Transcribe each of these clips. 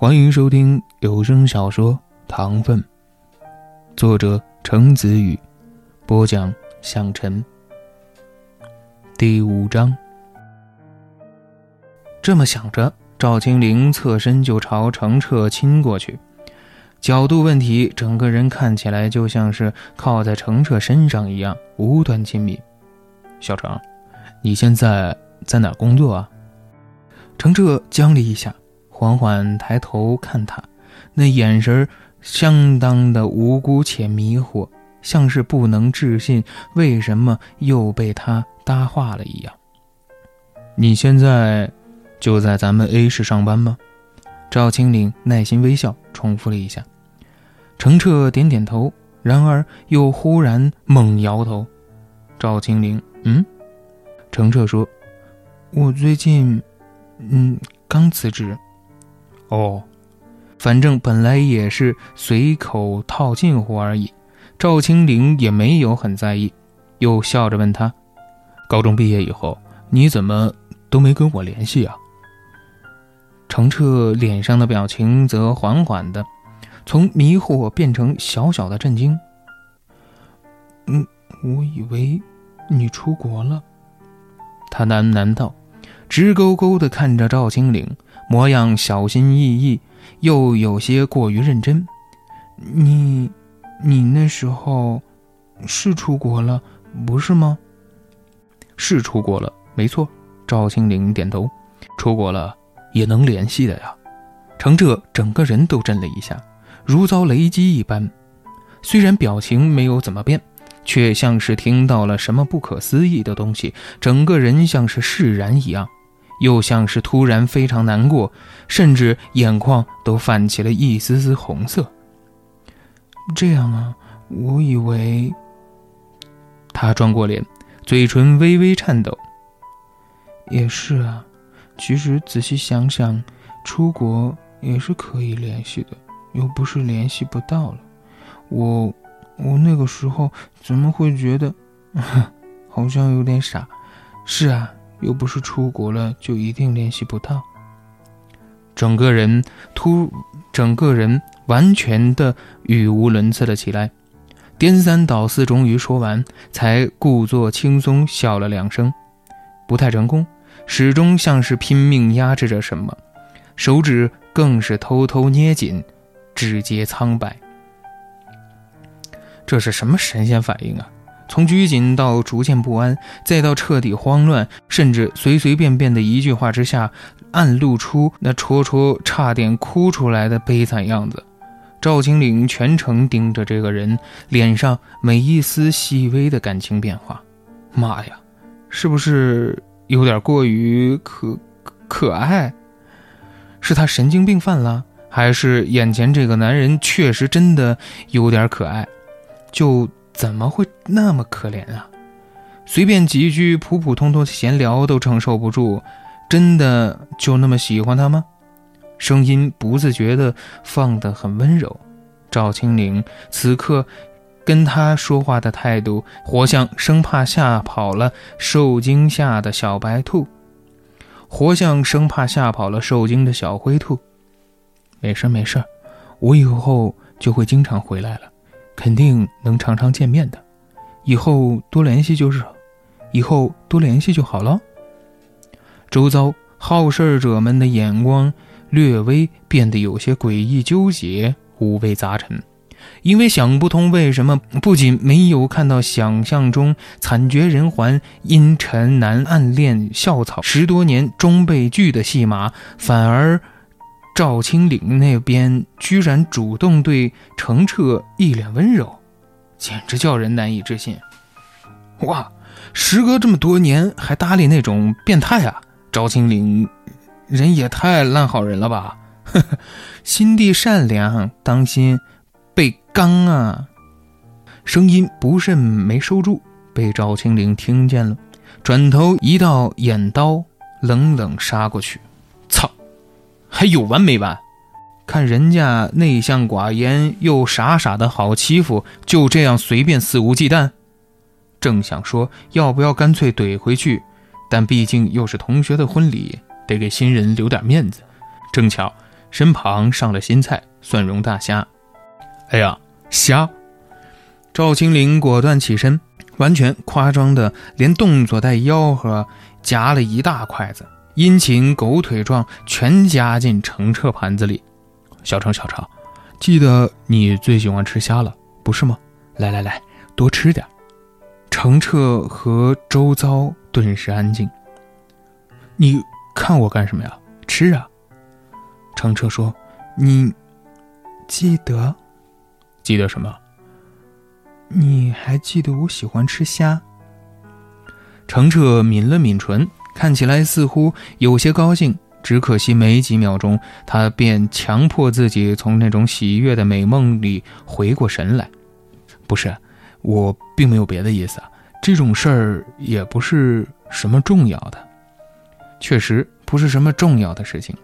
欢迎收听有声小说《糖分》，作者程子宇，播讲向晨。第五章。这么想着，赵青灵侧身就朝程澈亲过去，角度问题，整个人看起来就像是靠在程澈身上一样，无端亲密。小程，你现在在哪工作啊？程澈僵了一下。缓缓抬头看他，那眼神相当的无辜且迷惑，像是不能置信为什么又被他搭话了一样。你现在就在咱们 A 市上班吗？赵青岭耐心微笑，重复了一下。程澈点点头，然而又忽然猛摇头。赵青岭，嗯？程澈说：“我最近，嗯，刚辞职。”哦，反正本来也是随口套近乎而已。赵青灵也没有很在意，又笑着问他：“高中毕业以后，你怎么都没跟我联系啊？”程澈脸上的表情则缓缓的从迷惑变成小小的震惊。“嗯，我以为你出国了。”他喃喃道，直勾勾的看着赵青灵。模样小心翼翼，又有些过于认真。你，你那时候是出国了，不是吗？是出国了，没错。赵青灵点头，出国了也能联系的呀。程澈整个人都震了一下，如遭雷击一般。虽然表情没有怎么变，却像是听到了什么不可思议的东西，整个人像是释然一样。又像是突然非常难过，甚至眼眶都泛起了一丝丝红色。这样啊，我以为。他转过脸，嘴唇微微颤抖。也是啊，其实仔细想想，出国也是可以联系的，又不是联系不到了。我，我那个时候怎么会觉得，好像有点傻？是啊。又不是出国了就一定联系不到。整个人突，整个人完全的语无伦次了起来，颠三倒四，终于说完，才故作轻松笑了两声，不太成功，始终像是拼命压制着什么，手指更是偷偷捏紧，指节苍白。这是什么神仙反应啊？从拘谨到逐渐不安，再到彻底慌乱，甚至随随便便的一句话之下，暗露出那戳戳差点哭出来的悲惨样子。赵青岭全程盯着这个人，脸上每一丝细微的感情变化。妈呀，是不是有点过于可可爱？是他神经病犯了，还是眼前这个男人确实真的有点可爱？就。怎么会那么可怜啊？随便几句普普通通的闲聊都承受不住，真的就那么喜欢他吗？声音不自觉地放得很温柔。赵青岭此刻跟他说话的态度，活像生怕吓跑了受惊吓的小白兔，活像生怕吓跑了受惊的小灰兔。没事没事，我以后就会经常回来了。肯定能常常见面的，以后多联系就是，以后多联系就好了。周遭好事者们的眼光略微变得有些诡异、纠结、五味杂陈，因为想不通为什么不仅没有看到想象中惨绝人寰、阴沉男暗恋校草十多年终被拒的戏码，反而。赵青岭那边居然主动对程澈一脸温柔，简直叫人难以置信。哇，时隔这么多年还搭理那种变态啊！赵青岭人也太烂好人了吧！呵呵，心地善良，当心被刚啊！声音不慎没收住，被赵青岭听见了，转头一道眼刀冷冷杀过去。还有完没完？看人家内向寡言又傻傻的好欺负，就这样随便肆无忌惮。正想说要不要干脆怼回去，但毕竟又是同学的婚礼，得给新人留点面子。正巧身旁上了新菜蒜蓉大虾。哎呀，虾！赵青林果断起身，完全夸张的连动作带吆喝，夹了一大筷子，殷勤狗腿状全夹进程澈盘子里。小程，小程，记得你最喜欢吃虾了，不是吗？来来来，多吃点。程澈和周遭顿时安静。你看我干什么呀？吃啊！程澈说：“你记得？记得什么？你还记得我喜欢吃虾？”程澈抿了抿唇，看起来似乎有些高兴。只可惜没几秒钟，他便强迫自己从那种喜悦的美梦里回过神来。不是，我并没有别的意思，这种事儿也不是什么重要的。确实不是什么重要的事情，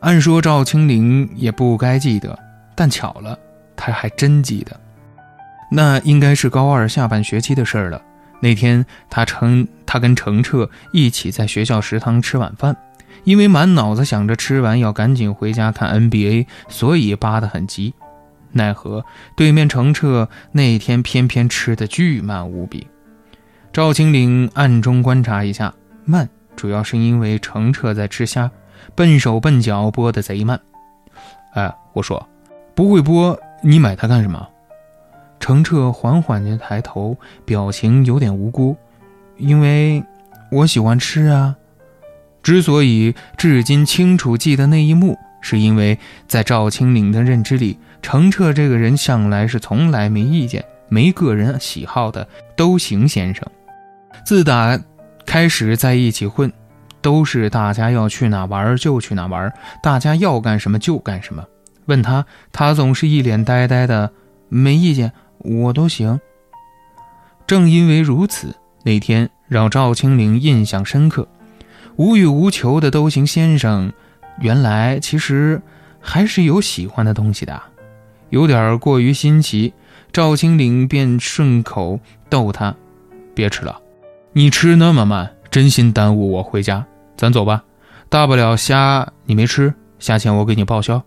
按说赵青灵也不该记得，但巧了，他还真记得。那应该是高二下半学期的事儿了。那天他称他跟程澈一起在学校食堂吃晚饭，因为满脑子想着吃完要赶紧回家看 NBA，所以扒得很急。奈何对面程澈那天偏偏吃的巨慢无比。赵青岭暗中观察一下，慢。主要是因为程澈在吃虾，笨手笨脚剥的贼慢。哎，我说，不会剥，你买它干什么？程澈缓缓地抬头，表情有点无辜。因为我喜欢吃啊。之所以至今清楚记得那一幕，是因为在赵青岭的认知里，程澈这个人向来是从来没意见、没个人喜好的都行先生。自打。开始在一起混，都是大家要去哪玩就去哪玩，大家要干什么就干什么。问他，他总是一脸呆呆的，没意见，我都行。正因为如此，那天让赵青灵印象深刻，无欲无求的都行先生，原来其实还是有喜欢的东西的，有点过于新奇。赵青灵便顺口逗他：“别吃了。”你吃那么慢，真心耽误我回家。咱走吧，大不了虾你没吃，虾钱我给你报销。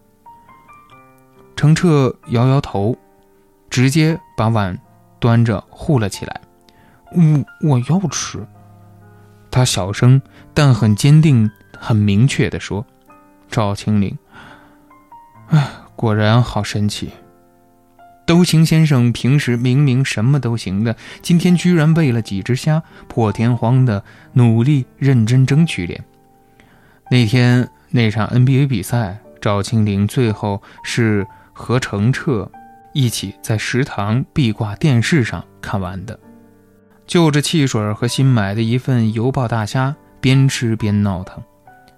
程澈摇摇头，直接把碗端着护了起来。我我要吃。他小声但很坚定、很明确地说：“赵青岭，哎，果然好神奇。”都行先生平时明明什么都行的，今天居然为了几只虾破天荒的努力认真争取脸。那天那场 NBA 比赛，赵青灵最后是和程澈一起在食堂壁挂电视上看完的，就着汽水和新买的一份油爆大虾，边吃边闹腾。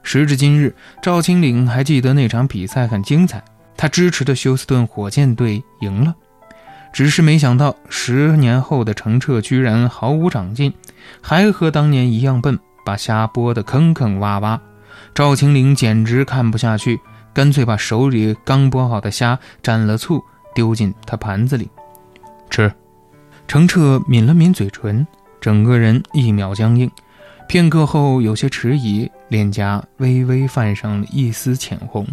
时至今日，赵青岭还记得那场比赛很精彩。他支持的休斯顿火箭队赢了，只是没想到十年后的程澈居然毫无长进，还和当年一样笨，把虾剥得坑坑洼洼。赵青灵简直看不下去，干脆把手里刚剥好的虾蘸了醋丢进他盘子里吃。程澈抿了抿嘴唇，整个人一秒僵硬，片刻后有些迟疑，脸颊微微泛上了一丝浅红。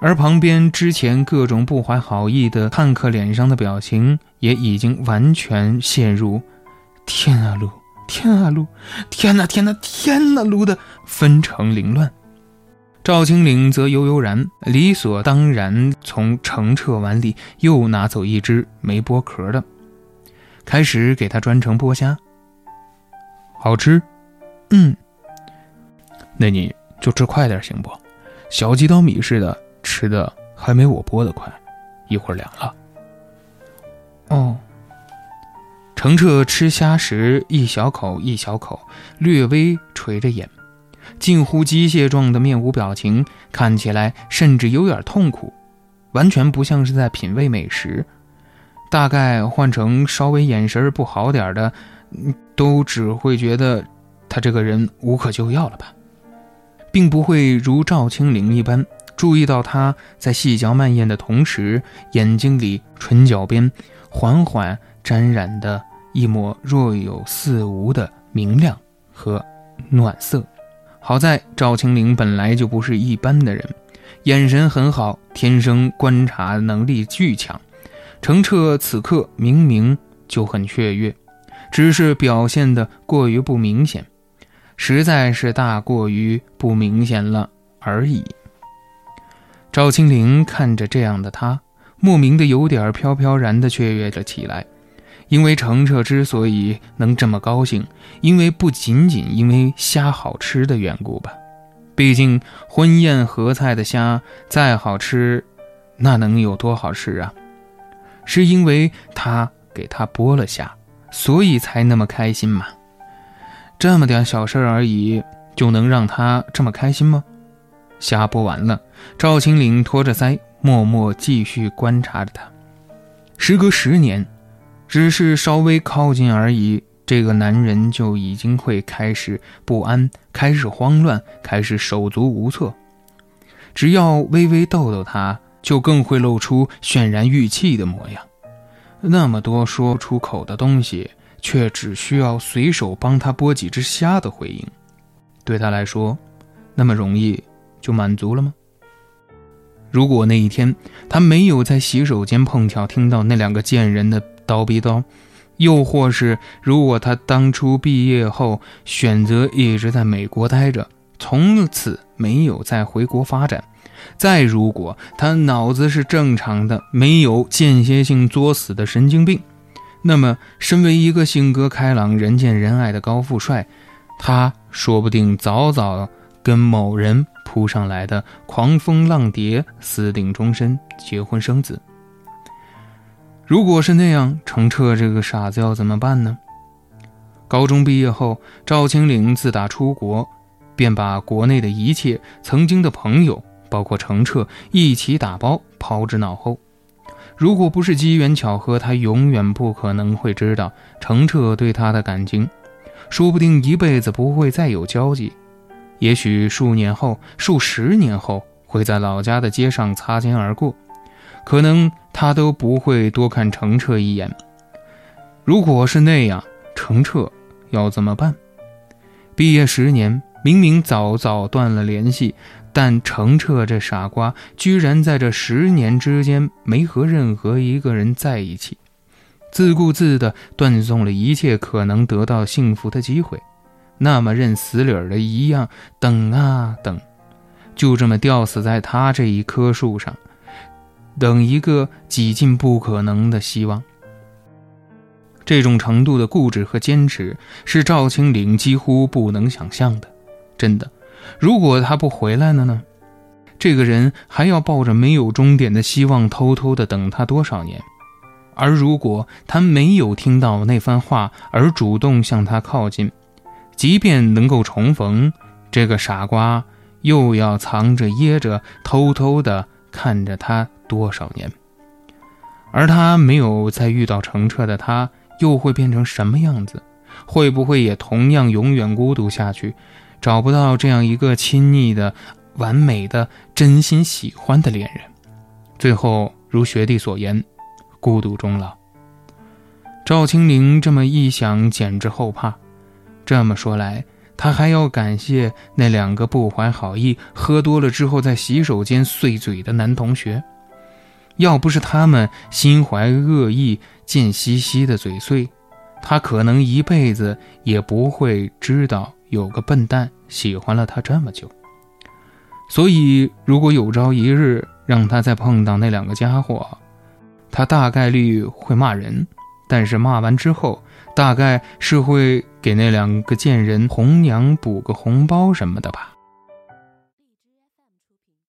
而旁边之前各种不怀好意的看客脸上的表情，也已经完全陷入“天啊噜，天啊噜，天哪天哪天哪噜”的纷呈凌乱。赵青岭则悠悠然，理所当然从澄澈碗里又拿走一只没剥壳的，开始给他专程剥虾。好吃，嗯，那你就吃快点行不？小鸡刀米似的。吃的还没我剥的快，一会儿凉了。哦。程澈吃虾时一小口一小口，略微垂着眼，近乎机械状的面无表情，看起来甚至有点痛苦，完全不像是在品味美食。大概换成稍微眼神不好点的，都只会觉得他这个人无可救药了吧，并不会如赵青灵一般。注意到他在细嚼慢咽的同时，眼睛里、唇角边缓缓沾染的一抹若有似无的明亮和暖色。好在赵青灵本来就不是一般的人，眼神很好，天生观察能力巨强。程澈此刻明明就很雀跃，只是表现的过于不明显，实在是大过于不明显了而已。赵青灵看着这样的他，莫名的有点飘飘然的雀跃了起来。因为程澈之所以能这么高兴，因为不仅仅因为虾好吃的缘故吧。毕竟婚宴合菜的虾再好吃，那能有多好吃啊？是因为他给他剥了虾，所以才那么开心嘛。这么点小事而已，就能让他这么开心吗？虾剥完了，赵青岭托着腮，默默继续观察着他。时隔十年。只是稍微靠近而已，这个男人就已经会开始不安，开始慌乱，开始手足无措。只要微微逗逗他，就更会露出渲然欲泣的模样。那么多说出口的东西，却只需要随手帮他剥几只虾的回应，对他来说，那么容易就满足了吗？如果那一天他没有在洗手间碰巧听到那两个贱人的。刀逼刀，又或是如果他当初毕业后选择一直在美国待着，从此没有再回国发展；再如果他脑子是正常的，没有间歇性作死的神经病，那么身为一个性格开朗、人见人爱的高富帅，他说不定早早跟某人扑上来的狂风浪蝶私定终身，结婚生子。如果是那样，程澈这个傻子要怎么办呢？高中毕业后，赵青岭自打出国，便把国内的一切、曾经的朋友，包括程澈，一起打包抛之脑后。如果不是机缘巧合，他永远不可能会知道程澈对他的感情，说不定一辈子不会再有交集。也许数年后、数十年后，会在老家的街上擦肩而过。可能他都不会多看程澈一眼。如果是那样，程澈要怎么办？毕业十年，明明早早断了联系，但程澈这傻瓜居然在这十年之间没和任何一个人在一起，自顾自地断送了一切可能得到幸福的机会。那么认死理儿的一样等啊等，就这么吊死在他这一棵树上。等一个几近不可能的希望，这种程度的固执和坚持是赵青岭几乎不能想象的。真的，如果他不回来了呢？这个人还要抱着没有终点的希望，偷偷的等他多少年？而如果他没有听到那番话而主动向他靠近，即便能够重逢，这个傻瓜又要藏着掖着，偷偷的看着他。多少年，而他没有再遇到程澈的他，又会变成什么样子？会不会也同样永远孤独下去，找不到这样一个亲昵的、完美的、真心喜欢的恋人？最后如学弟所言，孤独终老。赵青灵这么一想，简直后怕。这么说来，他还要感谢那两个不怀好意、喝多了之后在洗手间碎嘴的男同学。要不是他们心怀恶意、贱兮兮的嘴碎，他可能一辈子也不会知道有个笨蛋喜欢了他这么久。所以，如果有朝一日让他再碰到那两个家伙，他大概率会骂人，但是骂完之后，大概是会给那两个贱人红娘补个红包什么的吧。